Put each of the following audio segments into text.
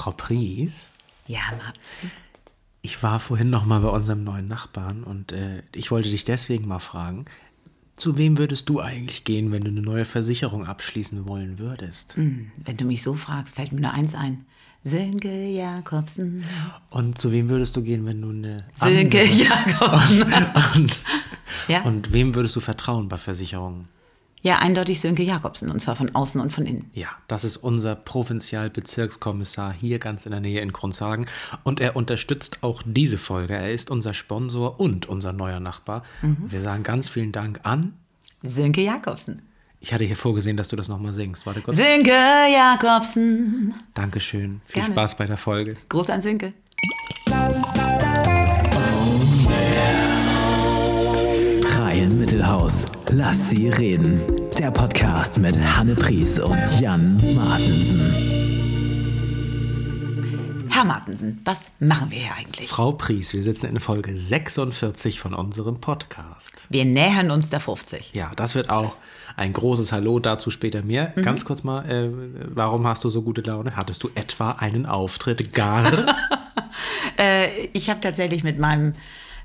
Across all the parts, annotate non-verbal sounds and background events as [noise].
Frau Pries, Ja, Martin. ich war vorhin noch mal bei unserem neuen Nachbarn und äh, ich wollte dich deswegen mal fragen, zu wem würdest du eigentlich gehen, wenn du eine neue Versicherung abschließen wollen würdest? Hm, Wenn du mich so fragst, fällt mir nur eins ein. Sönke Jakobsen. Und zu wem würdest du gehen, wenn du eine Sönke Jakobsen. [laughs] und, Ja? und wem würdest du vertrauen bei Versicherungen? Ja, eindeutig Sönke Jakobsen. Und zwar von außen und von innen. Ja, das ist unser Provinzialbezirkskommissar hier ganz in der Nähe in Grundshagen. Und er unterstützt auch diese Folge. Er ist unser Sponsor und unser neuer Nachbar. Wir sagen ganz vielen Dank an. Sönke Jakobsen. Ich hatte hier vorgesehen, dass du das nochmal singst. Warte kurz. Sönke Jakobsen. Dankeschön. Viel Gerne. Spaß bei der Folge. Gruß an Sönke. Reihen Mittelhaus. Lass sie reden. Der Podcast mit Hanne Pries und Jan Martensen. Herr Martensen, was machen wir hier eigentlich? Frau Pries, wir sitzen in Folge 46 von unserem Podcast. Wir nähern uns der 50. Ja, das wird auch ein großes Hallo, dazu später mehr. Mhm. Ganz kurz mal, äh, warum hast du so gute Laune? Hattest du etwa einen Auftritt gar? [laughs] Äh, ich habe tatsächlich mit meinem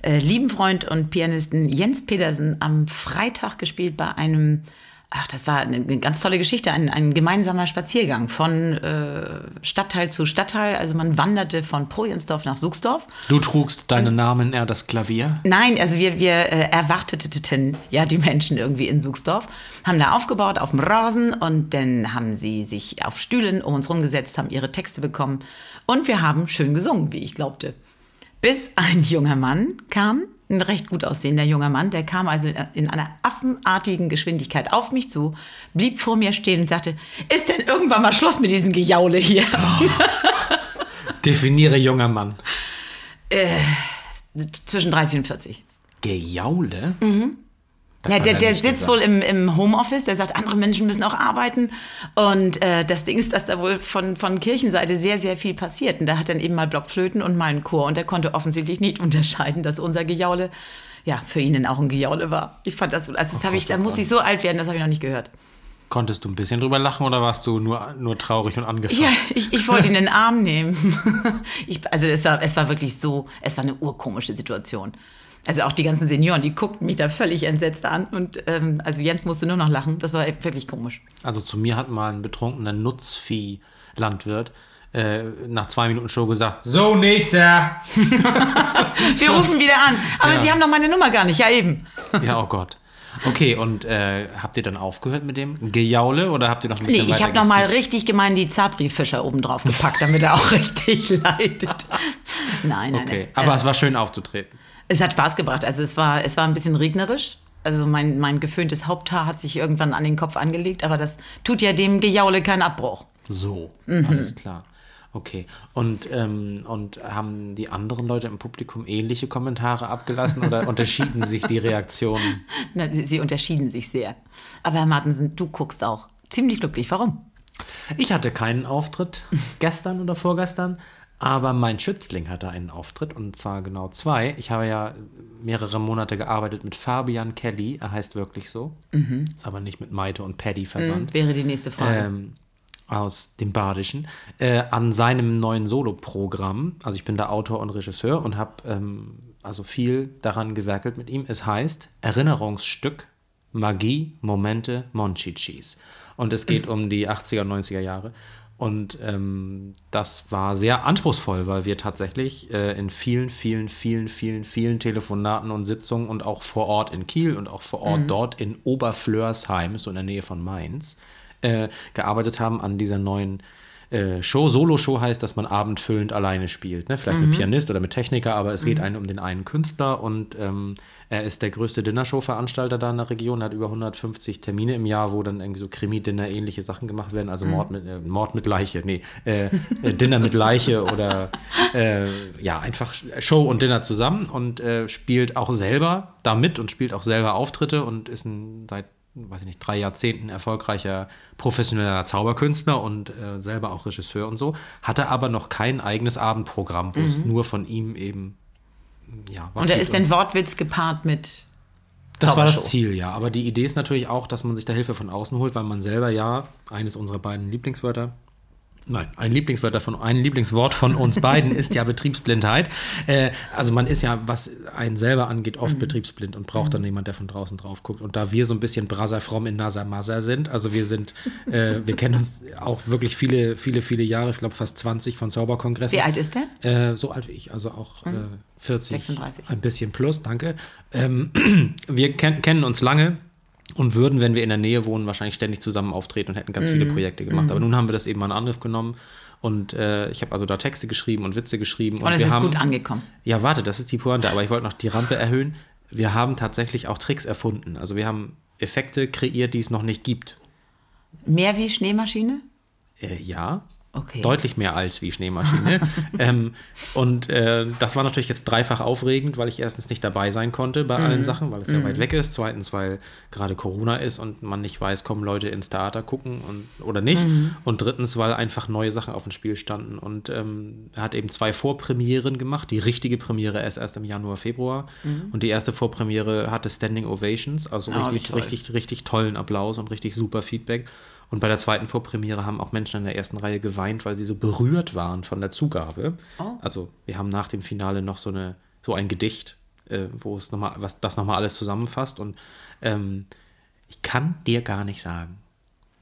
äh, lieben Freund und Pianisten Jens Pedersen am Freitag gespielt bei einem, ach, das war eine, ganz tolle Geschichte, ein, ein gemeinsamer Spaziergang von äh, Stadtteil zu Stadtteil. Also man wanderte von Projensdorf nach Suchsdorf. Du trugst deinen Namen eher das Klavier. Nein, also wir, wir äh, erwarteten ja die Menschen irgendwie in Suchsdorf, haben da aufgebaut auf dem Rasen und dann haben sie sich auf Stühlen um uns rumgesetzt, haben ihre Texte bekommen und wir haben schön gesungen, wie ich glaubte. Bis ein junger Mann kam, ein recht gut aussehender junger Mann, der kam also in einer affenartigen Geschwindigkeit auf mich zu, blieb vor mir stehen und sagte, ist denn irgendwann mal Schluss mit diesem Gejaule hier? [laughs] Definiere junger Mann. Zwischen 30 und 40. Gejaule? Das Ja, hat der, er der sitzt gesagt. wohl im, im Homeoffice, der sagt, andere Menschen müssen auch arbeiten. Und äh, das Ding ist, dass da wohl von, von Kirchenseite sehr, sehr viel passiert. Und da hat dann eben mal Blockflöten und mal einen Chor. Und der konnte offensichtlich nicht [laughs] unterscheiden, dass unser Gejaule, ja, für ihn dann auch ein Gejaule war. Ich fand das, so- also das habe ich, da oh muss ich so alt werden, das habe ich noch nicht gehört. Konntest du ein bisschen drüber lachen oder warst du nur, nur traurig und angefasst? Ja, ich, ich wollte ihn in den Arm nehmen. [laughs] Ich, also es war, es war wirklich so, es war eine urkomische Situation. Also auch die ganzen Senioren, die guckten mich da völlig entsetzt an. Und ähm, also Jens musste nur noch lachen. Das war wirklich komisch. Also zu mir hat mal ein betrunkener Nutzvieh-Landwirt äh, nach zwei Minuten Show gesagt, so, nächster. [laughs] Wir rufen wieder an. Aber Ja. Sie haben doch meine Nummer gar nicht. Ja, eben. Ja, oh Gott. Okay, und äh, habt ihr dann aufgehört mit dem Gejaule oder habt ihr noch ein Nee, bisschen ich habe weiter noch mal gefühlt? richtig gemein die Zabri-Fischer oben drauf gepackt, damit er auch [laughs] richtig leidet. Nein, nein, Okay, nein. aber Äh, es war schön aufzutreten. Es hat Spaß gebracht. Also es war, es war ein bisschen regnerisch. Also mein, mein geföhntes Haupthaar hat sich irgendwann an den Kopf angelegt, aber das tut ja dem Gejaule keinen Abbruch. So, Mhm. alles klar. Okay. Und, ähm, und haben die anderen Leute im Publikum ähnliche Kommentare abgelassen oder [laughs] unterschieden sich die Reaktionen? Na, sie, sie unterschieden sich sehr. Aber Herr Martensen, du guckst auch ziemlich glücklich. Warum? Ich hatte keinen Auftritt [laughs] gestern oder vorgestern, aber mein Schützling hatte einen Auftritt und zwar genau zwei. Ich habe ja mehrere Monate gearbeitet mit Fabian Kelly, er heißt wirklich so, ist aber nicht mit Maite und Paddy verwandt. Wäre die nächste Frage. ähm, aus dem Badischen, äh, an seinem neuen Solo-Programm. Also ich bin da Autor und Regisseur und habe ähm, also viel daran gewerkelt mit ihm. Es heißt Erinnerungsstück, Magie, Momente, Monchichis. Und es geht [laughs] um die 80er und 90er Jahre. Und ähm, das war sehr anspruchsvoll, weil wir tatsächlich äh, in vielen, vielen, vielen, vielen, vielen Telefonaten und Sitzungen und auch vor Ort in Kiel und auch vor Ort dort in Oberflörsheim, so in der Nähe von Mainz, äh, gearbeitet haben an dieser neuen äh, Show. Solo-Show heißt, dass man abendfüllend alleine spielt. Ne? Vielleicht mit Pianist oder mit Techniker, aber es geht einen um den einen Künstler und ähm, er ist der größte Dinnershow-Veranstalter da in der Region, hat über 150 Termine im Jahr, wo dann irgendwie so Krimi-Dinner ähnliche Sachen gemacht werden, also Mord, mit, äh, Mord mit Leiche, nee, äh, äh, Dinner mit Leiche [laughs] oder äh, ja, einfach Show und Dinner zusammen und spielt auch selber damit und spielt auch selber Auftritte und ist ein, seit weiß ich nicht, drei Jahrzehnten erfolgreicher professioneller Zauberkünstler und äh, selber auch Regisseur und so, hatte aber noch kein eigenes Abendprogramm, wo es nur von ihm eben ja, was Und da ist ein Wortwitz gepaart mit Das war das Ziel, ja. Aber die Idee ist natürlich auch, dass man sich da Hilfe von außen holt, weil man selber ja, eines unserer beiden Lieblingswörter, Nein, ein Lieblingswort davon, ein Lieblingswort von uns beiden ist ja [laughs] Betriebsblindheit. Äh, also man ist ja, was einen selber angeht, oft mhm. betriebsblind und braucht dann mhm. jemand, der von draußen drauf guckt. Und da wir so ein bisschen Brasserfromm in Nasa Masa sind, also wir sind, äh, [laughs] wir kennen uns auch wirklich viele, viele, viele Jahre, ich glaube fast 20 von Zauberkongressen. Wie alt ist der? Äh, so alt wie ich, also auch mhm. 40. 36. Ein bisschen plus, danke. Ähm, [clears throat] wir ken kennen uns lange und würden, wenn wir in der Nähe wohnen, wahrscheinlich ständig zusammen auftreten und hätten ganz mm. viele mhm. Projekte gemacht. Mm. Aber nun haben wir das eben mal in Angriff genommen und äh, ich habe also da Texte geschrieben und Witze geschrieben. Und, und es ist haben, gut angekommen. Ja, warte, das ist die Pointe, aber ich wollte noch die Rampe erhöhen. Wir haben tatsächlich auch Tricks erfunden. Also wir haben Effekte kreiert, die es noch nicht gibt. Mehr wie Schneemaschine? Äh, ja. Okay. Deutlich mehr als wie Schneemaschine. [laughs] ähm, und äh, das war natürlich jetzt dreifach aufregend, weil ich erstens nicht dabei sein konnte bei mm. allen mhm. Sachen, weil es ja mm. weit weg ist. Zweitens, weil gerade Corona ist und man nicht weiß, kommen Leute ins Theater gucken und, oder nicht. Mm. Und drittens, weil einfach neue Sachen auf dem Spiel standen. Und ähm, er hat eben zwei Vorpremieren gemacht. Die richtige Premiere erst erst im Januar, Februar. Mhm. Und die erste Vorpremiere hatte Standing Ovations, also oh, richtig, richtig, richtig tollen Applaus und richtig super Feedback. Und bei der zweiten Vorpremiere haben auch Menschen in der ersten Reihe geweint, weil sie so berührt waren von der Zugabe. Oh. Also wir haben nach dem Finale noch so, eine, so ein Gedicht, äh, wo es nochmal, was das nochmal alles zusammenfasst. Und ähm, ich kann dir gar nicht sagen,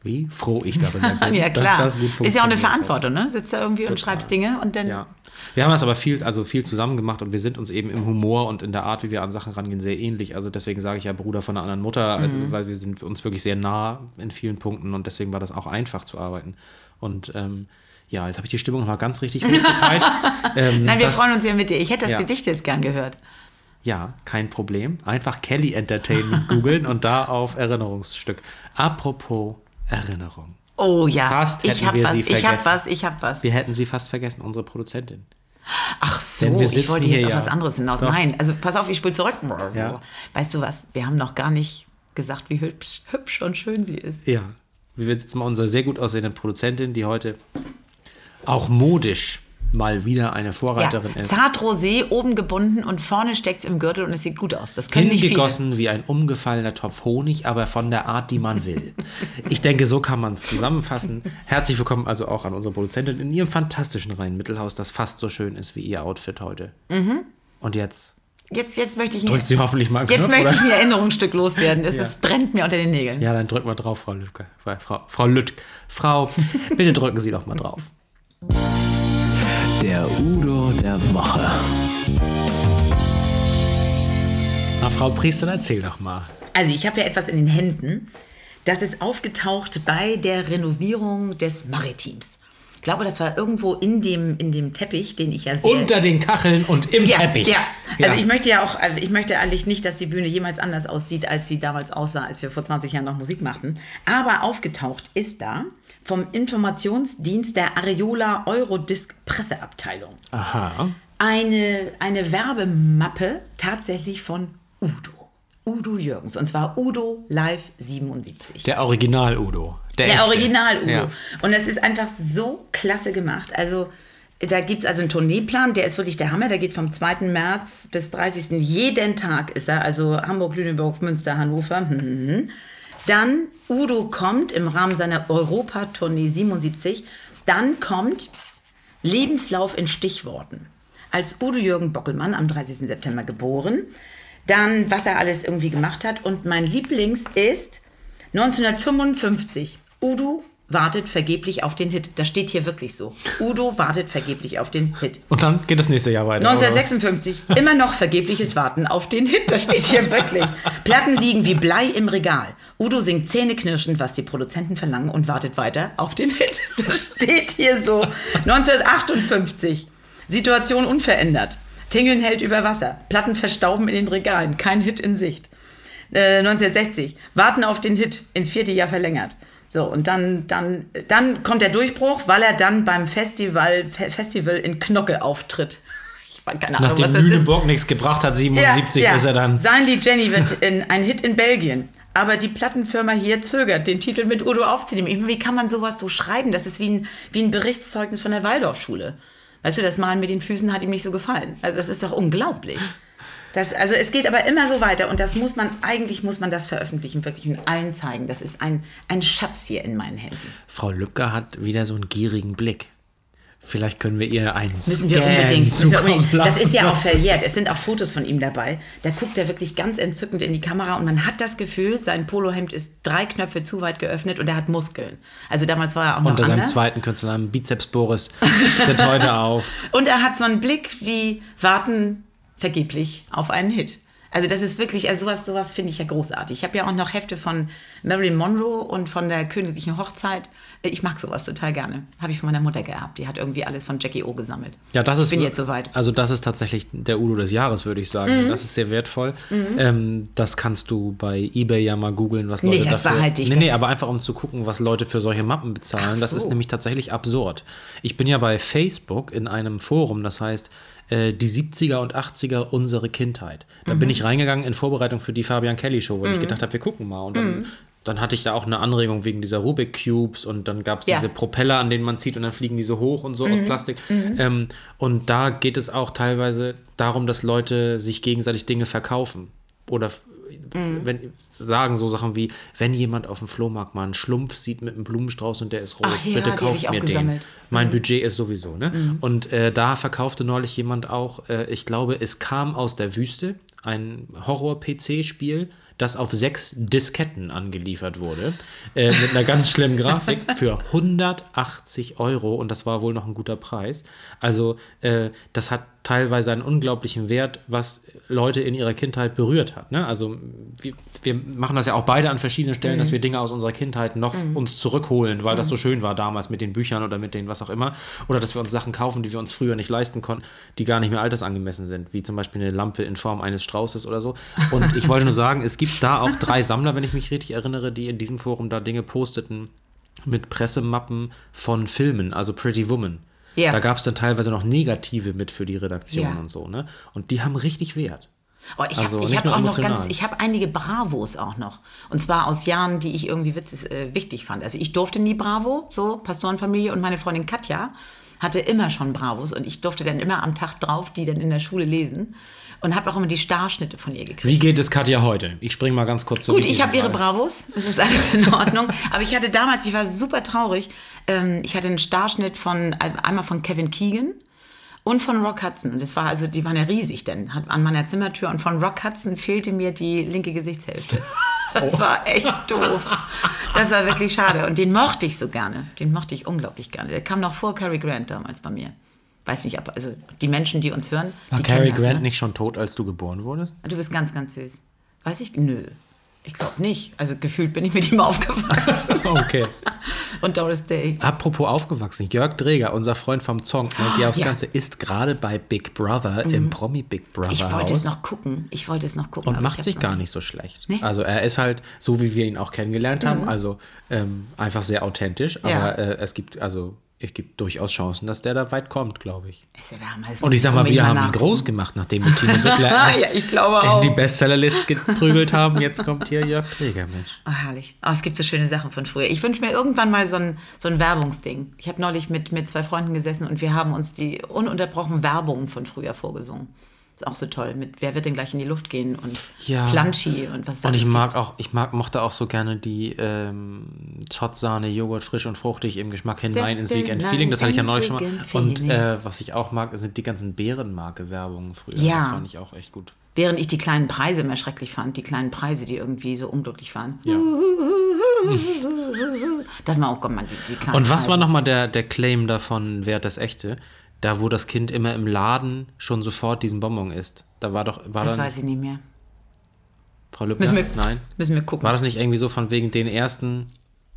wie froh ich darüber [laughs] bin, ja, klar. dass das gut funktioniert. Ist ja auch eine Verantwortung, ne? Sitzt da irgendwie Total. und schreibst Dinge und dann. Ja. Wir haben das aber viel, also viel zusammen gemacht und wir sind uns eben im Humor und in der Art, wie wir an Sachen rangehen, sehr ähnlich. Also deswegen sage ich ja Bruder von einer anderen Mutter, also, mhm. weil wir sind uns wirklich sehr nah in vielen Punkten und deswegen war das auch einfach zu arbeiten. Und ähm, ja, jetzt habe ich die Stimmung nochmal ganz richtig [laughs] hochgepeitscht. ähm, Nein, wir das, freuen uns ja mit dir. Ich hätte das ja. Gedicht jetzt gern gehört. Ja, kein Problem. Einfach Kelly Entertainment googeln und da auf Erinnerungsstück. Apropos Erinnerung. Oh ja, fast ich habe was, ich habe was, ich habe was. Wir hätten sie fast vergessen, unsere Produzentin. Ach so, ich wollte jetzt auf ja. was anderes hinaus. Doch. Nein, also pass auf, ich spule zurück. Ja. Weißt du was, wir haben noch gar nicht gesagt, wie hübsch, hübsch und schön sie ist. Ja, wir jetzt mal unsere sehr gut aussehende Produzentin, die heute auch modisch mal wieder eine Vorreiterin ja, ist. Zart rosé, oben gebunden und vorne steckt es im Gürtel und es sieht gut aus. Das können Hingegossen nicht wie ein umgefallener Topf Honig, aber von der Art, die man will. [laughs] ich denke, so kann man es zusammenfassen. Herzlich willkommen also auch an unsere Produzentin in ihrem fantastischen Rhein-Mittelhaus, das fast so schön ist wie ihr Outfit heute. Mhm. Und jetzt Jetzt, jetzt möchte ich Drückt sie hoffentlich mal Jetzt Knopf, möchte oder? ich ein Erinnerungsstück loswerden. Es, ja. es, brennt mir unter den Nägeln. Ja, dann drück mal drauf, Frau Lüttke. Frau, Frau Lüttke. Frau, bitte drücken Sie doch mal drauf. Der Udo der Woche. Na, Frau Priester, erzähl doch mal. Also, ich habe ja etwas in den Händen. Das ist aufgetaucht bei der Renovierung des Maritims. Ich glaube, das war irgendwo in dem, in dem Teppich, den ich ja sehe. Unter den Kacheln und im ja, Teppich. Ja. ja, also ich möchte ja auch, also ich möchte eigentlich nicht, dass die Bühne jemals anders aussieht, als sie damals aussah, als wir vor 20 Jahren noch Musik machten. Aber aufgetaucht ist da vom Informationsdienst der Areola Eurodisc Presseabteilung. Aha. Eine, eine Werbemappe tatsächlich von Udo. Udo Jürgens. Und zwar Udo Live 77. Der Original Udo. Der, der Original Udo. Ja. Und es ist einfach so klasse gemacht. Also da gibt es also einen Tourneeplan, der ist wirklich der Hammer. Der geht vom 2. März bis 30. Jeden Tag ist er. Also Hamburg, Lüneburg, Münster, Hannover. [laughs] Dann Udo kommt im Rahmen seiner Europatournee 77. Dann kommt Lebenslauf in Stichworten. Als Udo Jürgen Bockelmann am 30. September geboren. Dann, was er alles irgendwie gemacht hat. Und mein Lieblings ist 1955. Udo wartet vergeblich auf den Hit. Das steht hier wirklich so. Udo wartet vergeblich auf den Hit. Und dann geht das nächste Jahr weiter. 1956. Immer noch vergebliches Warten auf den Hit. Das steht hier wirklich. Platten liegen wie Blei im Regal. Udo singt zähneknirschend, was die Produzenten verlangen und wartet weiter auf den Hit. Das steht hier so. 1958. Situation unverändert. Tingeln hält über Wasser. Platten verstauben in den Regalen. Kein Hit in Sicht. Äh, 1960. Warten auf den Hit. Ins vierte Jahr verlängert. So, und dann, dann, dann kommt der Durchbruch, weil er dann beim Festival, Festival in Knocke auftritt. [laughs] Ich weiß keine Ahnung, Nachdem was das Lüneburg ist. nichts gebracht hat, 77 ja, ja. ist er dann. Sein die Jenny wird [laughs] in, ein Hit in Belgien. Aber die Plattenfirma hier zögert, den Titel mit Udo aufzunehmen. Wie kann man sowas so schreiben? Das ist wie ein, wie ein Berichtszeugnis von der Waldorfschule. Weißt du, das Malen mit den Füßen hat ihm nicht so gefallen. Also das ist doch unglaublich. Das, also es geht aber immer so weiter und das muss man, eigentlich muss man das veröffentlichen, wirklich und allen zeigen. Das ist ein, ein Schatz hier in meinen Händen. Frau Lübcker hat wieder so einen gierigen Blick. Vielleicht können wir ihr einen Müssen wir Scan unbedingt. Müssen wir unbedingt. Das ist ja auch verjährt. Es sind auch Fotos von ihm dabei. Da guckt er wirklich ganz entzückend in die Kamera und man hat das Gefühl, sein Polohemd ist drei Knöpfe zu weit geöffnet und er hat Muskeln. Also damals war er auch noch Unter seinem anders. zweiten Künstlernamen Bizeps Boris tritt heute [laughs] auf. Und er hat so einen Blick wie warten vergeblich auf einen Hit. Also das ist wirklich, also sowas, sowas finde ich ja großartig. Ich habe ja auch noch Hefte von Marilyn Monroe und von der königlichen Hochzeit. Ich mag sowas total gerne. Habe ich von meiner Mutter geerbt. Die hat irgendwie alles von Jackie O gesammelt. Ja, das ist. Ich bin jetzt soweit. Also, das ist tatsächlich der Udo des Jahres, würde ich sagen. Mhm. Das ist sehr wertvoll. Ähm, das kannst du bei eBay ja mal googeln, was Nee, Leute das dafür. behalte ich, Nee, nee, aber einfach um zu gucken, was Leute für solche Mappen bezahlen. Ach Das ist so. nämlich tatsächlich absurd. Ich bin ja bei Facebook in einem Forum, das heißt. Äh, Die 70er und 80er, unsere Kindheit. Da Mhm. bin ich reingegangen in Vorbereitung für die Fabian Kelly Show, weil ich gedacht habe, wir gucken mal. Und dann, Mhm. dann hatte ich da auch eine Anregung wegen dieser Rubik Cubes und dann gab es Ja. diese Propeller, an denen man zieht und dann fliegen die so hoch und so Mhm. aus Plastik. Ähm, und da geht es auch teilweise darum, dass Leute sich gegenseitig Dinge verkaufen. Oder Mhm. wenn, sagen so Sachen wie, wenn jemand auf dem Flohmarkt mal einen Schlumpf sieht mit einem Blumenstrauß und der ist rot, Ach ja, bitte kauft mir den. gesammelt. Mhm. Mein Budget ist sowieso, ne? Und äh, da verkaufte neulich jemand auch, äh, ich glaube, es kam aus der Wüste, ein Horror-PC-Spiel, das auf sechs Disketten angeliefert wurde, äh, mit einer ganz schlimmen Grafik [laughs] für 180 Euro und das war wohl noch ein guter Preis. Also äh, das hat teilweise einen unglaublichen Wert, was Leute in ihrer Kindheit berührt hat. Ne? Also wir, wir machen das ja auch beide an verschiedenen Stellen, dass wir Dinge aus unserer Kindheit noch uns zurückholen, weil das so schön war damals mit den Büchern oder mit den was auch immer. Oder dass wir uns Sachen kaufen, die wir uns früher nicht leisten konnten, die gar nicht mehr altersangemessen sind, wie zum Beispiel eine Lampe in Form eines Straußes oder so. Und ich wollte nur sagen, es gibt da auch drei Sammler, wenn ich mich richtig erinnere, die in diesem Forum da Dinge posteten mit Pressemappen von Filmen, also Pretty Woman. Ja. Da gab es dann teilweise noch Negative mit für die Redaktion Ja. und so, ne? Und die haben richtig Wert. Oh, ich Also habe hab auch noch ganz, ich habe einige Bravos auch noch. Und zwar aus Jahren, die ich irgendwie witzig, äh, wichtig fand. Also ich durfte nie Bravo, so Pastorenfamilie und meine Freundin Katja hatte immer schon Bravos und ich durfte dann immer am Tag drauf die dann in der Schule lesen und habe auch immer die Starschnitte von ihr gekriegt. Wie geht es Katja heute? Ich springe mal ganz kurz zur Gut, ich habe ihre. Bravos, es ist alles in Ordnung. Aber ich hatte damals, ich war super traurig, ähm, ich hatte einen Starschnitt von, also einmal von Kevin Keegan und von Rock Hudson. Und das war also, die waren ja riesig denn, hat an meiner Zimmertür. Und von Rock Hudson fehlte mir die linke Gesichtshälfte. [laughs] Das war echt doof. Das war wirklich schade. Und den mochte ich so gerne. Den mochte ich unglaublich gerne. Der kam noch vor Cary Grant damals bei mir. Weiß nicht, ob, also die Menschen, die uns hören. War Cary kennen das, Grant ne? nicht schon tot, als du geboren wurdest? Du bist ganz, ganz süß. Weiß ich? Nö. Ich glaube nicht. Also gefühlt bin ich mit ihm [laughs] aufgewachsen. Okay. Und Doris Day. Apropos aufgewachsen, Jörg Dreger, unser Freund vom Song, oh, aufs ja. Ganze, ist gerade bei Big Brother im Promi Big Brother Ich wollte Haus es noch gucken. Ich wollte es noch gucken. und macht ich sich gar nicht so schlecht. Nee? Also er ist halt so, wie wir ihn auch kennengelernt haben, also ähm, einfach sehr authentisch, aber Ja. äh, es gibt also es gibt durchaus Chancen, dass der da weit kommt, glaube ich. Ist ja damals Und ich sag mal, wir haben ihn groß gemacht, nachdem wir Tine [laughs] Wittler Ja, ich glaube in auch. die Bestsellerlist geprügelt haben. Jetzt kommt hier Jörg Dreger, Mensch. Oh, herrlich. Oh, es gibt so schöne Sachen von früher. Ich wünsche mir irgendwann mal so ein, so ein Werbungsding. Ich habe neulich mit, mit zwei Freunden gesessen und wir haben uns die ununterbrochen Werbungen von früher vorgesungen. Ist auch so toll. Mit Wer wird denn gleich in die Luft gehen und Ja. Planschi und was da Und ich mag auch, ich mag, mochte auch so gerne die ähm, Zotsahne, Joghurt frisch und fruchtig im Geschmack hinein ins Weekend Hinein Feeling. Das hatte ich ja neulich schon mal. Und äh, was ich auch mag, sind die ganzen Bärenmarke-Werbungen früher. Ja. Das fand ich auch echt gut. Während ich die kleinen Preise immer schrecklich fand, die kleinen Preise, die irgendwie so unglücklich waren. Ja. [laughs] Dann mal, oh Gott, man, die, die kleinen Und was Preise. war nochmal der, der Claim davon, wer das echte? Da, wo das Kind immer im Laden schon sofort diesen Bonbon isst. Da war doch, war Das dann, weiß ich nicht mehr. Frau Lübner? Müssen wir, Nein. Müssen wir gucken. War das nicht irgendwie so von wegen den ersten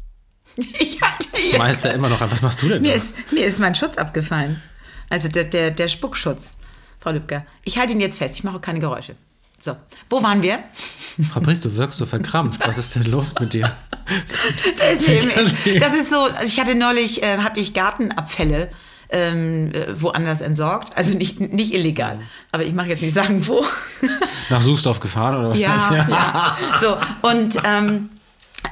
[laughs] Ich hatte hier, Meister immer noch an? Was machst du denn mir, da? ist, mir ist mein Schutz abgefallen. Also der, der, der Spuckschutz, Frau Lübcker. Ich halte ihn jetzt fest, ich mache keine Geräusche. So, wo waren wir? Frau Priest, du wirkst so verkrampft. Was ist denn los mit dir? [laughs] Da ist das ist so, ich hatte neulich, äh, habe ich Gartenabfälle ähm, äh, woanders entsorgt. Also nicht, nicht illegal. Aber ich mache jetzt nicht sagen, wo. Nach Suchsdorf gefahren oder was? Ja, ja. [laughs] So, und ähm,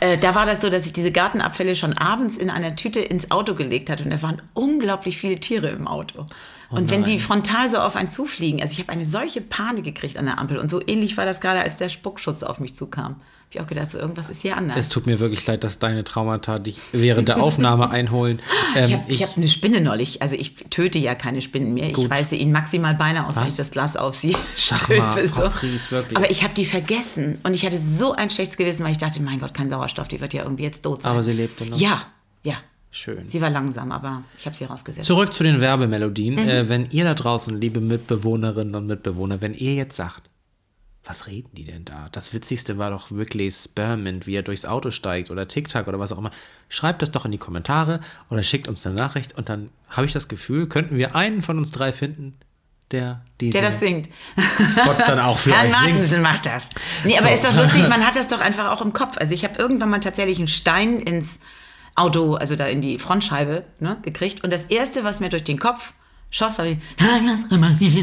Äh, da war das so, dass ich diese Gartenabfälle schon abends in einer Tüte ins Auto gelegt hatte und da waren unglaublich viele Tiere im Auto. und wenn die frontal so auf einen zufliegen, also ich habe eine solche Panik gekriegt an der Ampel und so ähnlich war das gerade, als der Spuckschutz auf mich zukam. Ich auch gedacht, so irgendwas ist hier anders. Es tut mir wirklich leid, dass deine Traumata dich während der Aufnahme [laughs] einholen. Ähm, ich habe hab eine Spinne neulich, also ich töte ja keine Spinnen mehr. Ich reiße ihnen maximal Beine aus, wenn ich das Glas auf sie stülpe. [laughs] So. Pries. Aber ich habe die vergessen und ich hatte so ein schlechtes Gewissen, weil ich dachte, mein Gott, kein Sauerstoff, die wird ja irgendwie jetzt tot sein. Aber sie lebte noch? Ja, ja. Schön. Sie war langsam, aber ich habe sie rausgesetzt. Zurück zu den Werbemelodien. Mhm. Äh, wenn ihr da draußen, liebe Mitbewohnerinnen und Mitbewohner, wenn ihr jetzt sagt, was reden die denn da? Das Witzigste war doch wirklich Spearmint, wie er durchs Auto steigt oder TikTok oder was auch immer. Schreibt das doch in die Kommentare oder schickt uns eine Nachricht und dann habe ich das Gefühl, könnten wir einen von uns drei finden, der diese der das singt. Spots dann auch für Herrn euch singt. Magnussen macht das. Nee, aber So. ist doch lustig, man hat das doch einfach auch im Kopf. Also ich habe irgendwann mal tatsächlich einen Stein ins Auto, also da in die Frontscheibe ne, gekriegt. Und das Erste, was mir durch den Kopf die,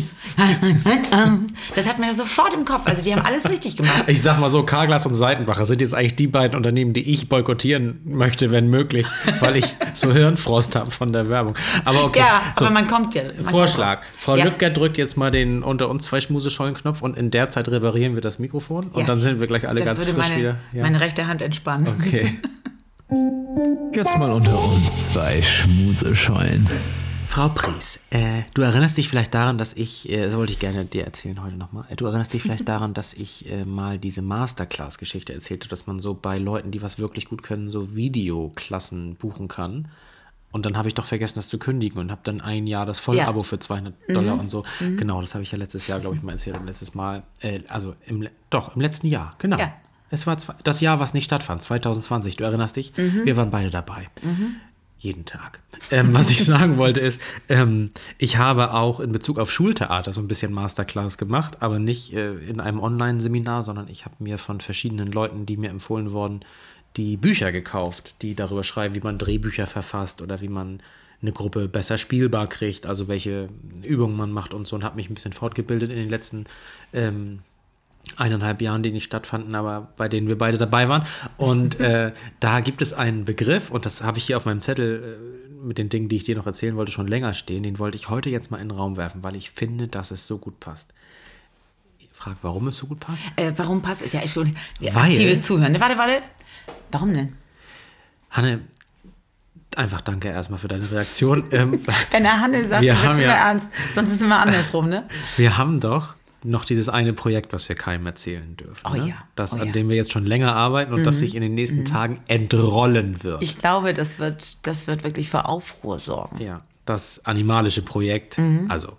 das hat mir sofort im Kopf. Also die haben alles richtig gemacht. Ich sag mal so, Carglass und Seitenbacher sind jetzt eigentlich die beiden Unternehmen, die ich boykottieren möchte, wenn möglich, weil ich so Hirnfrost habe von der Werbung. Aber okay. Ja, so, aber man kommt ja. Man Vorschlag. kommt Frau ja. Lübcker drückt jetzt mal den unter uns zwei Schmuseschollen-Knopf und in der Zeit reparieren wir das Mikrofon und Ja. dann sind wir gleich alle Das ganz würde frisch meine, wieder. Ja. meine rechte Hand entspannen. Okay. [laughs] Jetzt mal unter uns zwei Schmuseschollen. Frau Pries, äh, du erinnerst dich vielleicht daran, dass ich, äh, das wollte ich gerne dir erzählen heute nochmal, äh, du erinnerst dich vielleicht daran, dass ich äh, mal diese Masterclass-Geschichte erzählte, dass man so bei Leuten, die was wirklich gut können, so Videoklassen buchen kann. Und dann habe ich doch vergessen, das zu kündigen und habe dann ein Jahr das Vollabo Ja. für 200 Dollar und so. Genau, das habe ich ja letztes Jahr, glaube ich, mal erzählt. Und letztes Mal, äh, also im, doch, im letzten Jahr, genau. Ja. Es war das Jahr, was nicht stattfand, 2020. Du erinnerst dich? Wir waren beide dabei. Jeden Tag. Ähm, was ich sagen wollte ist, ähm, ich habe auch in Bezug auf Schultheater so ein bisschen Masterclass gemacht, aber nicht äh, in einem Online-Seminar, sondern ich habe mir von verschiedenen Leuten, die mir empfohlen wurden, die Bücher gekauft, die darüber schreiben, wie man Drehbücher verfasst oder wie man eine Gruppe besser spielbar kriegt, also welche Übungen man macht und so und habe mich ein bisschen fortgebildet in den letzten ähm, eineinhalb Jahren, die nicht stattfanden, aber bei denen wir beide dabei waren. Und äh, [laughs] da gibt es einen Begriff, und das habe ich hier auf meinem Zettel äh, mit den Dingen, die ich dir noch erzählen wollte, schon länger stehen. Den wollte ich heute jetzt mal in den Raum werfen, weil ich finde, dass es so gut passt. Ich frage, warum es so gut passt? Äh, warum passt es? Ja, ich ja, Weil- aktives Zuhören. Warte, warte. Warum denn? Hanne, einfach danke erstmal für deine Reaktion. ähm, [laughs] Wenn der Hanne sagt, Wir haben ja- ernst. Sonst ist es immer andersrum, ne? wir haben doch noch dieses eine Projekt, was wir keinem erzählen dürfen. Oh ne? ja, Das, oh an ja. dem wir jetzt schon länger arbeiten und das sich in den nächsten Tagen entrollen wird. Ich glaube, das wird, das wird wirklich für Aufruhr sorgen. Ja, das animalische Projekt. Mhm. Also,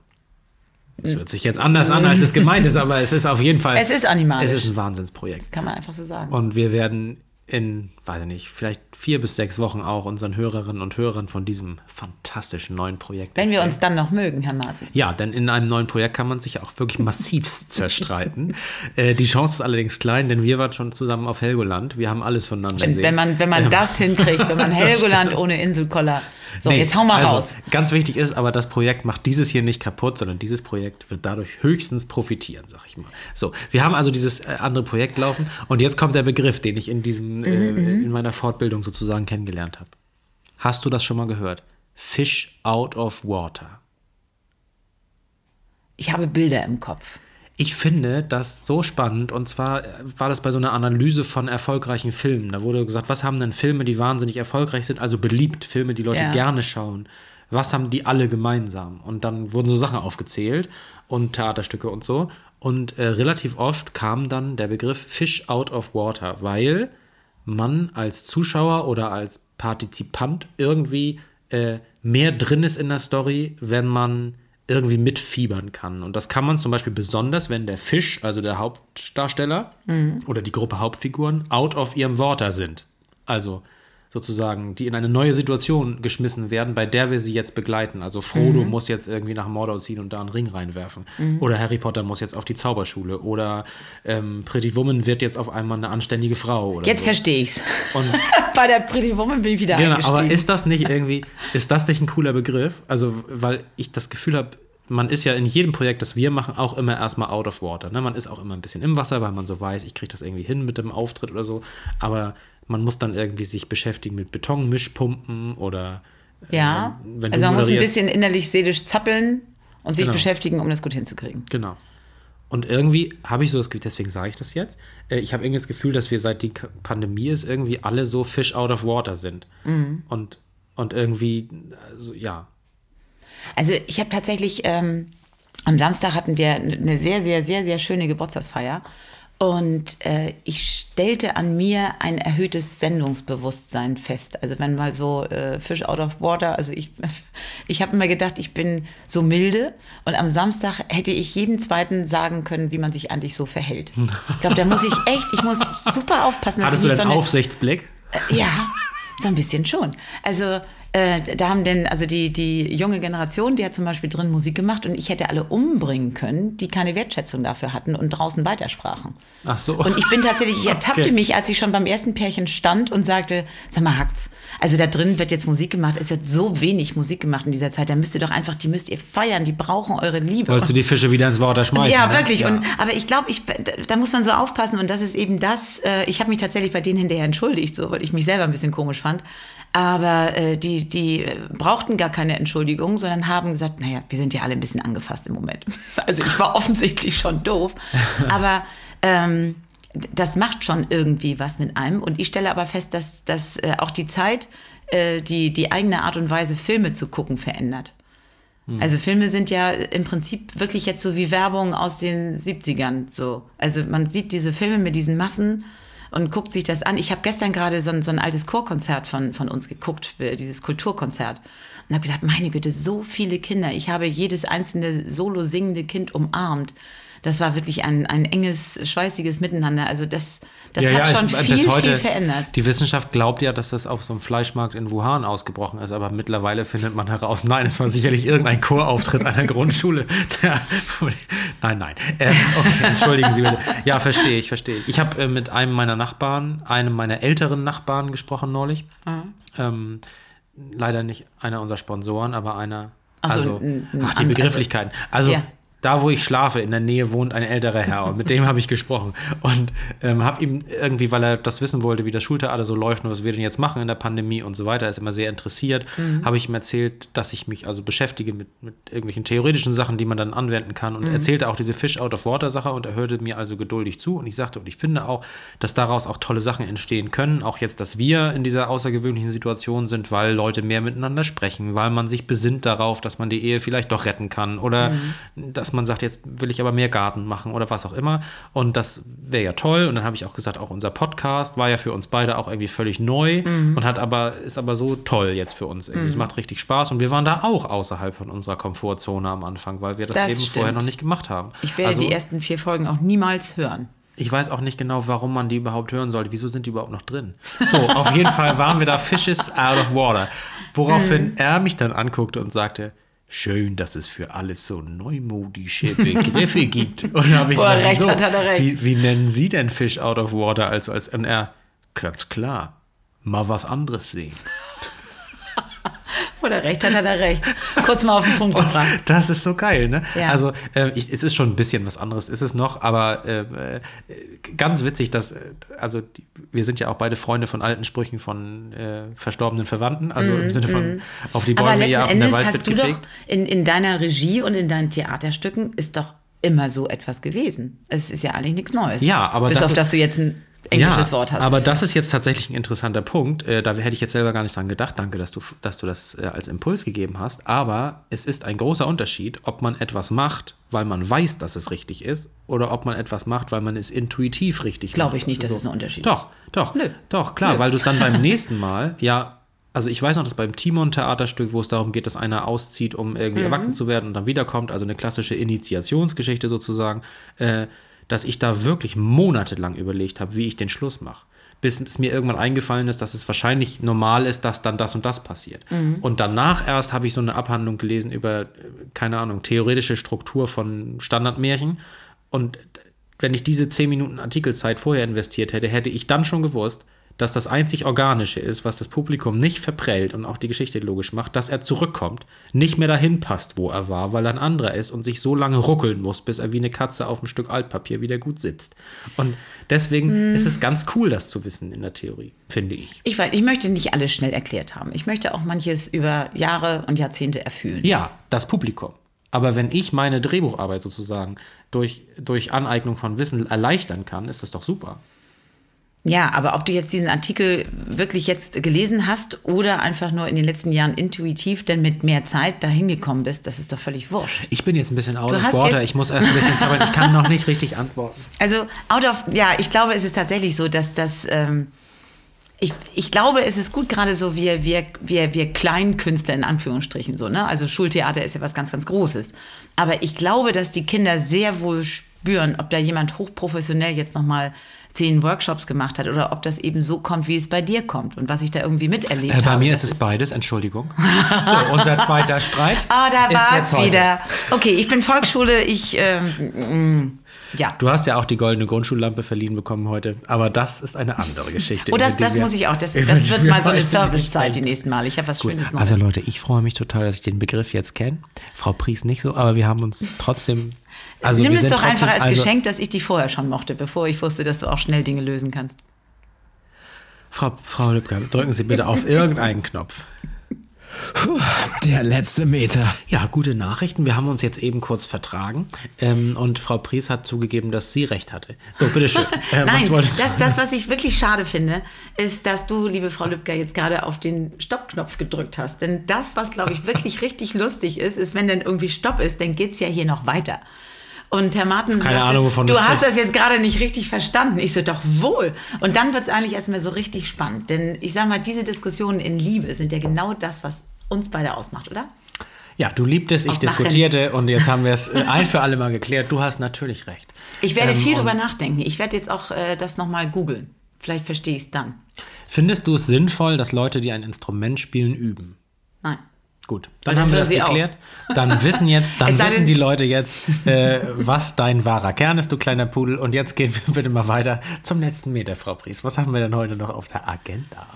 es hört sich jetzt anders an, als es gemeint ist, aber es ist auf jeden Fall. Es ist animalisch. Es ist ein Wahnsinnsprojekt. Kann man einfach so sagen. Und wir werden in, weiß ich nicht, vielleicht vier bis sechs Wochen auch unseren Hörerinnen und Hörern von diesem fantastischen neuen Projekt. Wenn wir erzählen. uns dann noch mögen, Herr Martens. Ja, denn in einem neuen Projekt kann man sich auch wirklich massiv [laughs] zerstreiten. Äh, die Chance ist allerdings klein, denn wir waren schon zusammen auf Helgoland. Wir haben alles voneinander gesehen. Wenn man, wenn man das hinkriegt, wenn man [laughs] Helgoland ohne Inselkoller. So, Nee, jetzt hau mal also, raus. Ganz wichtig ist aber, das Projekt macht dieses hier nicht kaputt, sondern dieses Projekt wird dadurch höchstens profitieren, sag ich mal. So, wir haben also dieses äh, andere Projekt laufen und jetzt kommt der Begriff, den ich in diesem, Mhm, äh, in meiner Fortbildung sozusagen kennengelernt habe. Hast du das schon mal gehört? Fish out of water. Ich habe Bilder im Kopf. Ich finde das so spannend und zwar äh, war das bei so einer Analyse von erfolgreichen Filmen. Da wurde gesagt, was haben denn Filme, die wahnsinnig erfolgreich sind, also beliebt, Filme, die Leute Ja. gerne schauen. Was haben die alle gemeinsam? Und dann wurden so Sachen aufgezählt und Theaterstücke und so. Und äh, relativ oft kam dann der Begriff Fish out of water, weil man als Zuschauer oder als Partizipant irgendwie äh, mehr drin ist in der Story, wenn man irgendwie mitfiebern kann. Und das kann man zum Beispiel besonders, wenn der Fisch, also der Hauptdarsteller oder die Gruppe Hauptfiguren, out of ihrem Water sind. Also sozusagen, die in eine neue Situation geschmissen werden, bei der wir sie jetzt begleiten. Also Frodo muss jetzt irgendwie nach Mordor ziehen und da einen Ring reinwerfen. Oder Harry Potter muss jetzt auf die Zauberschule. Oder ähm, Pretty Woman wird jetzt auf einmal eine anständige Frau. Jetzt so. verstehe ich's. Und [laughs] Bei der Pretty Woman bin ich wieder Genau, aber ist das nicht irgendwie, ist das nicht ein cooler Begriff? Also, weil ich das Gefühl habe, man ist ja in jedem Projekt, das wir machen, auch immer erstmal out of water. Ne? Man ist auch immer ein bisschen im Wasser, weil man so weiß, ich kriege das irgendwie hin mit dem Auftritt oder so. Aber man muss dann irgendwie sich beschäftigen mit Betonmischpumpen oder äh, Ja, du also man muss ein bisschen innerlich seelisch zappeln und sich Genau. beschäftigen, um das gut hinzukriegen. Genau. Und irgendwie habe ich so das Gefühl, deswegen sage ich das jetzt, äh, ich habe irgendwie das Gefühl, dass wir seit die Pandemie ist, irgendwie alle so fish out of water sind. Mhm. Und, und irgendwie, also, ja. Also ich habe tatsächlich, ähm, am Samstag hatten wir eine sehr, sehr, sehr, sehr schöne Geburtstagsfeier. Und äh, ich stellte an mir ein erhöhtes Sendungsbewusstsein fest. Also wenn mal so äh, Fish out of water, also ich, [laughs] ich habe immer gedacht, ich bin so milde. Und am Samstag hätte ich jedem Zweiten sagen können, wie man sich eigentlich so verhält. Ich glaube, da muss ich [laughs] echt, ich muss super aufpassen, dass Hattest ich du nicht denn so eine, Aufsichtsblick? ja, so ein bisschen schon. Also äh, da haben denn, also die, die junge Generation, die hat zum Beispiel drin Musik gemacht und ich hätte alle umbringen können, die keine Wertschätzung dafür hatten und draußen weitersprachen. Ach so. Und ich bin tatsächlich, ich [laughs] ertappte Okay. mich, als ich schon beim ersten Pärchen stand und sagte, sag mal, hackt's. Also da drin wird jetzt Musik gemacht, es wird so wenig Musik gemacht in dieser Zeit, da müsst ihr doch einfach, die müsst ihr feiern, die brauchen eure Liebe. Wolltest du die Fische wieder ins Wasser schmeißen? Ja, ne? wirklich. Ja. Und, aber ich glaube, ich, da, muss man so aufpassen. Und das ist eben das. Äh, ich habe mich tatsächlich bei denen hinterher entschuldigt, so, weil ich mich selber ein bisschen komisch fand. Aber äh, die, die äh, brauchten gar keine Entschuldigung, sondern haben gesagt, naja, wir sind ja alle ein bisschen angefasst im Moment. [laughs] Also ich war [laughs] offensichtlich schon doof. Aber ähm, das macht schon irgendwie was mit einem. Und ich stelle aber fest, dass, dass äh, auch die Zeit, äh, die, die eigene Art und Weise, Filme zu gucken, verändert. Also Filme sind ja im Prinzip wirklich jetzt so wie Werbung aus den 70ern. So. Also man sieht diese Filme mit diesen Massen und guckt sich das an. Ich habe gestern gerade so ein, so ein altes Chorkonzert von, von uns geguckt, dieses Kulturkonzert. Und habe gesagt, meine Güte, so viele Kinder. Ich habe jedes einzelne solo singende Kind umarmt. Das war wirklich ein, ein enges, schweißiges Miteinander. Also das, das hat schon ich- viel, bis heute, viel verändert. Die Wissenschaft glaubt ja, dass das auf so einem Fleischmarkt in Wuhan ausgebrochen ist, aber mittlerweile findet man heraus, nein, es war sicherlich irgendein Chorauftritt einer Grundschule. [laughs] Der, nein, nein. Ähm, okay, entschuldigen Sie bitte. Ja, verstehe ich, verstehe ich. Ich habe äh, mit einem meiner Nachbarn, einem meiner älteren Nachbarn gesprochen neulich. Mhm. Ähm, leider nicht einer unserer Sponsoren, aber einer. So, also, ach, die an- Begrifflichkeiten. Also, Ja. Da, wo ich schlafe, in der Nähe wohnt ein älterer Herr und mit dem habe ich gesprochen. Und ähm, habe ihm irgendwie, weil er das wissen wollte, wie das Schultheater so läuft und was wir denn jetzt machen in der Pandemie und so weiter, er ist immer sehr interessiert, Mhm. habe ich ihm erzählt, dass ich mich also beschäftige mit, mit irgendwelchen theoretischen Sachen, die man dann anwenden kann. Und erzählte auch diese Fish out of Water Sache und er hörte mir also geduldig zu. Und ich sagte und ich finde auch, dass daraus auch tolle Sachen entstehen können, auch jetzt, dass wir in dieser außergewöhnlichen Situation sind, weil Leute mehr miteinander sprechen, weil man sich besinnt darauf, dass man die Ehe vielleicht doch retten kann oder dass man sagt, jetzt will ich aber mehr Garten machen oder was auch immer. Und das wäre ja toll. Und dann habe ich auch gesagt, auch unser Podcast war ja für uns beide auch irgendwie völlig neu und hat aber, ist aber so toll jetzt für uns. irgendwie. Es macht richtig Spaß. Und wir waren da auch außerhalb von unserer Komfortzone am Anfang, weil wir das, Das eben vorher stimmt. noch nicht gemacht haben. Ich werde Also, die ersten vier Folgen auch niemals hören. ich weiß auch nicht genau, warum man die überhaupt hören sollte. Wieso sind die überhaupt noch drin? So, auf jeden Fall waren wir da Fishes out of water. Woraufhin er mich dann anguckte und sagte, schön, dass es für alles so neumodische Begriffe [laughs] gibt. Und da habe ich er gesagt, recht so, hat, er recht. Wie, wie nennen Sie denn Fish out of water? Also als er, ganz klar, mal was anderes sehen. Wo der recht hat, hat er recht. Kurz mal auf den Punkt [laughs] gebracht. Das ist so geil, ne? Ja. Also, äh, ich, es ist schon ein bisschen was anderes, ist es noch, aber äh, äh, ganz witzig, dass, äh, also, die, wir sind ja auch beide Freunde von alten Sprüchen von äh, verstorbenen Verwandten, also im Sinne von auf die Mhm, Aber Bäume letzten jagen, der Wald hast du doch in, in deiner Regie und in deinen Theaterstücken ist doch immer so etwas gewesen. Es ist ja eigentlich nichts Neues. Ja, aber Bis auf, ist- dass du jetzt ein englisches Wort hast. Aber das ist jetzt tatsächlich ein interessanter Punkt. Äh, da hätte ich jetzt selber gar nicht dran gedacht. Danke, dass du, dass du das äh, als Impuls gegeben hast. Aber es ist ein großer Unterschied, ob man etwas macht, weil man weiß, dass es richtig ist, oder ob man etwas macht, weil man es intuitiv richtig Glaube macht. ich nicht, dass es ein Unterschied Doch, doch, Nö. doch, klar, Nö. weil du es dann beim [laughs] nächsten Mal, ja, also ich weiß noch, dass beim Timon-Theaterstück, wo es darum geht, dass einer auszieht, um Mhm. irgendwie erwachsen zu werden und dann wiederkommt, also eine klassische Initiationsgeschichte sozusagen, äh, dass ich da wirklich monatelang überlegt habe, wie ich den Schluss mache. Bis es mir irgendwann eingefallen ist, dass es wahrscheinlich normal ist, dass dann das und das passiert. Mhm. Und danach erst habe ich so eine Abhandlung gelesen über, äh, keine Ahnung, theoretische Struktur von Standardmärchen. Und wenn ich diese 10 Minuten Artikelzeit vorher investiert hätte, hätte ich dann schon gewusst, dass das einzig Organische ist, was das Publikum nicht verprellt und auch die Geschichte logisch macht, dass er zurückkommt, nicht mehr dahin passt, wo er war, weil er ein anderer ist und sich so lange ruckeln muss, bis er wie eine Katze auf ein Stück Altpapier wieder gut sitzt. Und deswegen Hm. ist es ganz cool, das zu wissen in der Theorie, finde ich. Ich, weiß, ich möchte nicht alles schnell erklärt haben. Ich möchte auch manches über Jahre und Jahrzehnte erfühlen. Ja, das Publikum. Aber wenn ich meine Drehbucharbeit sozusagen durch, durch Aneignung von Wissen erleichtern kann, ist das doch super. Ja, aber ob du jetzt diesen Artikel wirklich jetzt gelesen hast oder einfach nur in den letzten Jahren intuitiv denn mit mehr Zeit dahin gekommen bist, das ist doch völlig wurscht. Ich bin jetzt ein bisschen out of jetzt- Ich muss erst ein bisschen zaubern. Ich kann noch nicht richtig antworten. [laughs] Also, out of, ja, ich glaube, es ist tatsächlich so, dass das, ähm, ich, ich glaube, es ist gut, gerade so wir, wir, wir, wir Kleinkünstler in Anführungsstrichen so, ne? Also Schultheater ist ja was ganz, ganz Großes. Aber ich glaube, dass die Kinder sehr wohl spüren, ob da jemand hochprofessionell jetzt nochmal zehn Workshops gemacht hat oder ob das eben so kommt, wie es bei dir kommt und was ich da irgendwie miterlebt Äh, habe. bei mir ist es beides, Entschuldigung. So, unser zweiter Streit. [laughs] Ah, da war es wieder. Okay, ich bin Volksschule, ich, ähm, mm, ja. Du hast ja auch die goldene Grundschullampe verliehen bekommen heute, aber das ist eine andere Geschichte. Oh, das, das muss ich auch. Das, das wird wir mal so eine Servicezeit die nächsten Mal. Ich habe was Schönes Neues. Also Leute, ich freue mich total, dass ich den Begriff jetzt kenne. Frau Pries nicht so, aber wir haben uns trotzdem. Also Nimm es doch einfach als also, Geschenk, dass ich die vorher schon mochte, bevor ich wusste, dass du auch schnell Dinge lösen kannst. Frau, Frau Lübcker, drücken Sie bitte auf [laughs] irgendeinen Knopf. Puh, der letzte Meter. Ja, gute Nachrichten. Wir haben uns jetzt eben kurz vertragen ähm, und Frau Pries hat zugegeben, dass sie recht hatte. So, bitteschön. [laughs] Äh, Nein, was das, das, was ich wirklich schade finde, ist, dass du, liebe Frau Lübcker, jetzt gerade auf den Stoppknopf gedrückt hast. Denn das, was, glaube ich, wirklich [laughs] richtig lustig ist, ist, wenn dann irgendwie Stopp ist, dann geht es ja hier noch weiter. Und Herr Martin Keine sagte, Ahnung, wovon du hast sprichst. das jetzt gerade nicht richtig verstanden. Ich so, doch wohl. Und dann wird es eigentlich erstmal so richtig spannend. Denn ich sage mal, diese Diskussionen in Liebe sind ja genau das, was uns beide ausmacht, oder? Ja, du liebtest, ich diskutierte und jetzt haben wir es äh, ein für alle Mal geklärt. Du hast natürlich recht. Ich werde Ähm, viel drüber nachdenken. Ich werde jetzt auch äh, das nochmal googeln. Vielleicht verstehe ich es dann. Findest du es sinnvoll, dass Leute, die ein Instrument spielen, üben? Nein. Gut, dann dann haben wir das sie auf. geklärt. Dann [laughs] wissen jetzt, dann wissen die Leute jetzt, äh, was dein wahrer Kern ist, du kleiner Pudel. Und jetzt gehen wir [laughs] bitte mal weiter zum letzten Meter, Frau Pries. Was haben wir denn heute noch auf der Agenda?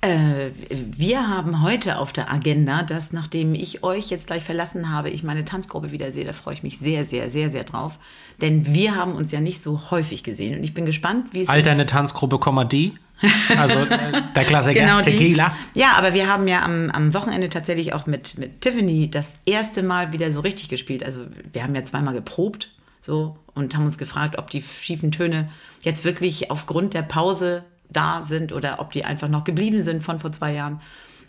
Äh, wir haben heute auf der Agenda, dass nachdem ich euch jetzt gleich verlassen habe, ich meine Tanzgruppe wieder sehe. Da freue ich mich sehr, sehr, sehr, sehr drauf. Denn wir haben uns ja nicht so häufig gesehen. Und ich bin gespannt, wie es ist. Alterne Tanzgruppe, Komma die. Also äh, der Klassiker, Genau die. Tequila. Ja, aber wir haben ja am, am Wochenende tatsächlich auch mit, mit Tiffany das erste Mal wieder so richtig gespielt. Also wir haben ja zweimal geprobt so und haben uns gefragt, ob die schiefen Töne jetzt wirklich aufgrund der Pause da sind oder ob die einfach noch geblieben sind von vor zwei Jahren.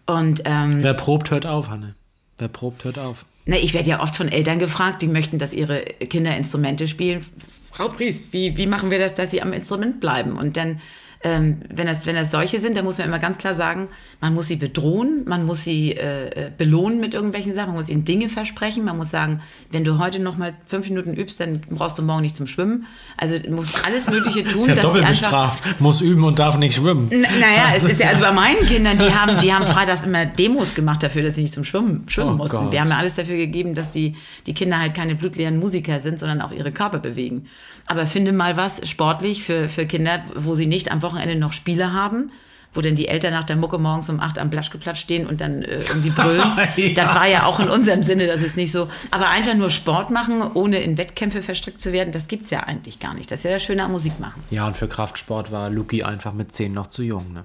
Und ähm, Wer probt, hört auf, Hanne. Wer probt, hört auf. Na, ich werde ja oft von Eltern gefragt, die möchten, dass ihre Kinder Instrumente spielen. Frau Priest, wie, wie machen wir das, dass sie am Instrument bleiben? Und dann, ähm, wenn, das, wenn das solche sind, dann muss man immer ganz klar sagen, man muss sie bedrohen, man muss sie äh, äh, belohnen mit irgendwelchen Sachen, man muss ihnen Dinge versprechen, man muss sagen, wenn du heute noch mal fünf Minuten übst, dann brauchst du morgen nicht zum Schwimmen. Also du musst alles Mögliche [laughs] tun, Ist ja dass doppelt sie einfach... bestraft. Muss üben und darf nicht schwimmen. N- Naja, es ist ja, also bei meinen Kindern, die haben, die haben [laughs] freitags immer Demos gemacht dafür, dass sie nicht zum Schwimmen, schwimmen Oh mussten. Gott. Wir haben ja alles dafür gegeben, dass die, die Kinder halt keine blutleeren Musiker sind, sondern auch ihre Körper bewegen. Aber finde mal was sportlich für, für Kinder, wo sie nicht am Wochenende noch Spiele haben, wo dann die Eltern nach der Mucke morgens um acht am Platschgeplatsch stehen und dann äh, irgendwie brüllen. [laughs] Ja. Das war ja auch in unserem Sinne, das ist nicht so. Aber einfach nur Sport machen, ohne in Wettkämpfe verstrickt zu werden, das gibt's ja eigentlich gar nicht. Das ist ja das Schöne am Musik machen. Ja, und für Kraftsport war Luki einfach mit 10 noch zu jung, ne?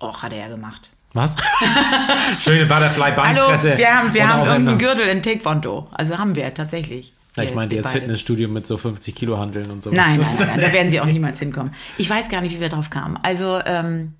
Och, hat er ja gemacht. Was? [laughs] Schöne Butterfly Hallo, Beinpresse. wir haben, wir haben irgendeinen Gürtel in Taekwondo. Also haben wir tatsächlich. Ja, ich meinte jetzt beide. Fitnessstudio mit so 50 Kilo Handeln und so. Nein, [laughs] nein, nein, da werden sie auch niemals hinkommen. Ich weiß gar nicht, wie wir drauf kamen. Also, ähm,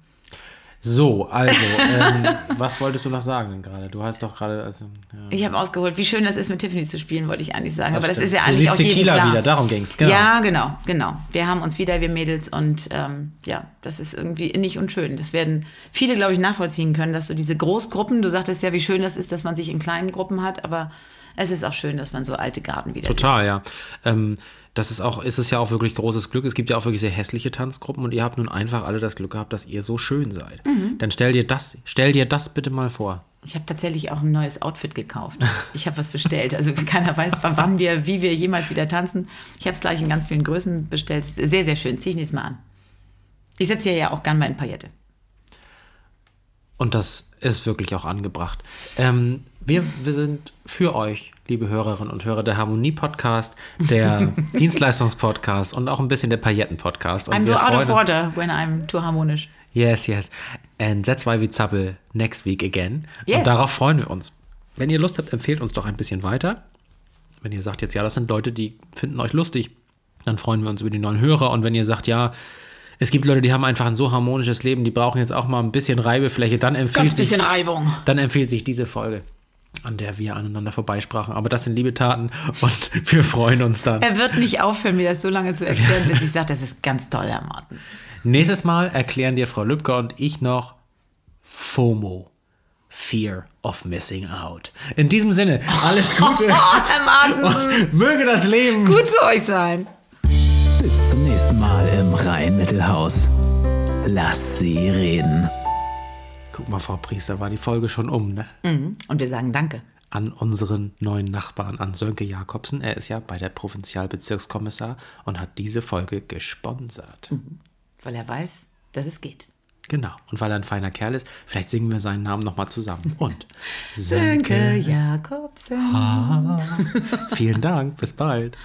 So, also, ähm, [laughs] was wolltest du noch sagen denn gerade? Du hast doch gerade. Also, ja. ich habe ausgeholt, wie schön das ist, mit Tiffany zu spielen, wollte ich eigentlich sagen. Aber das stimmt. ist ja Du eigentlich siehst auch Tequila klar. wieder, darum ging's, genau. Ja, genau, genau. Wir haben uns wieder, wir Mädels, und ähm, ja, das ist irgendwie innig und schön. Das werden viele, glaube ich, nachvollziehen können, dass so diese Großgruppen, du sagtest ja, wie schön das ist, dass man sich in kleinen Gruppen hat, aber es ist auch schön, dass man so alte Garten wieder sieht. Total, ja. Ähm, das ist auch, ist es ja auch wirklich großes Glück. Es gibt ja auch wirklich sehr hässliche Tanzgruppen und ihr habt nun einfach alle das Glück gehabt, dass ihr so schön seid. Mhm. Dann stell dir das, stell dir das bitte mal vor. Ich habe tatsächlich auch ein neues Outfit gekauft. Ich habe was bestellt. Also [laughs] keiner weiß, wann wir, wie wir jemals wieder tanzen. Ich habe es gleich in ganz vielen Größen bestellt. Sehr, sehr schön. Zieh ich nächstes Mal an. Ich setze ja auch gern mal in Paillette. Und das ist wirklich auch angebracht. Ähm, wir, wir sind für euch, liebe Hörerinnen und Hörer, der Harmonie-Podcast, der [laughs] Dienstleistungspodcast und auch ein bisschen der Pailletten-Podcast. I'm so out of order when I'm too harmonisch. Yes, yes. And that's why we zappel next week again. Yes. Und darauf freuen wir uns. Wenn ihr Lust habt, empfehlt uns doch ein bisschen weiter. Wenn ihr sagt jetzt, ja, das sind Leute, die finden euch lustig, dann freuen wir uns über die neuen Hörer. Und wenn ihr sagt, ja, es gibt Leute, die haben einfach ein so harmonisches Leben, die brauchen jetzt auch mal ein bisschen Reibefläche, dann empfiehlt, Ganz sich, bisschen Reibung. dann empfiehlt sich diese Folge, an der wir aneinander vorbeisprachen. Aber das sind liebe Taten und [laughs] wir freuen uns dann. Er wird nicht aufhören, mir das so lange zu erklären, bis ich sage, das ist ganz toll, Herr Martin. Nächstes Mal erklären dir Frau Lübcker und ich noch FOMO. Fear of Missing Out. In diesem Sinne, alles [laughs] Gute. Herr Martin, Möge das Leben. gut zu euch sein. Bis zum nächsten Mal im Rhein-Mittelhaus. Lass sie reden. Guck mal, Frau Priester, war die Folge schon um, ne? Und wir sagen Danke. An unseren neuen Nachbarn, an Sönke Jakobsen. Er ist ja bei der Provinzialbezirkskommissar und hat diese Folge gesponsert. Weil er weiß, dass es geht. Genau. Und weil er ein feiner Kerl ist, vielleicht singen wir seinen Namen nochmal zusammen. Und [laughs] Sönke Jakobsen. Vielen Dank. Bis bald.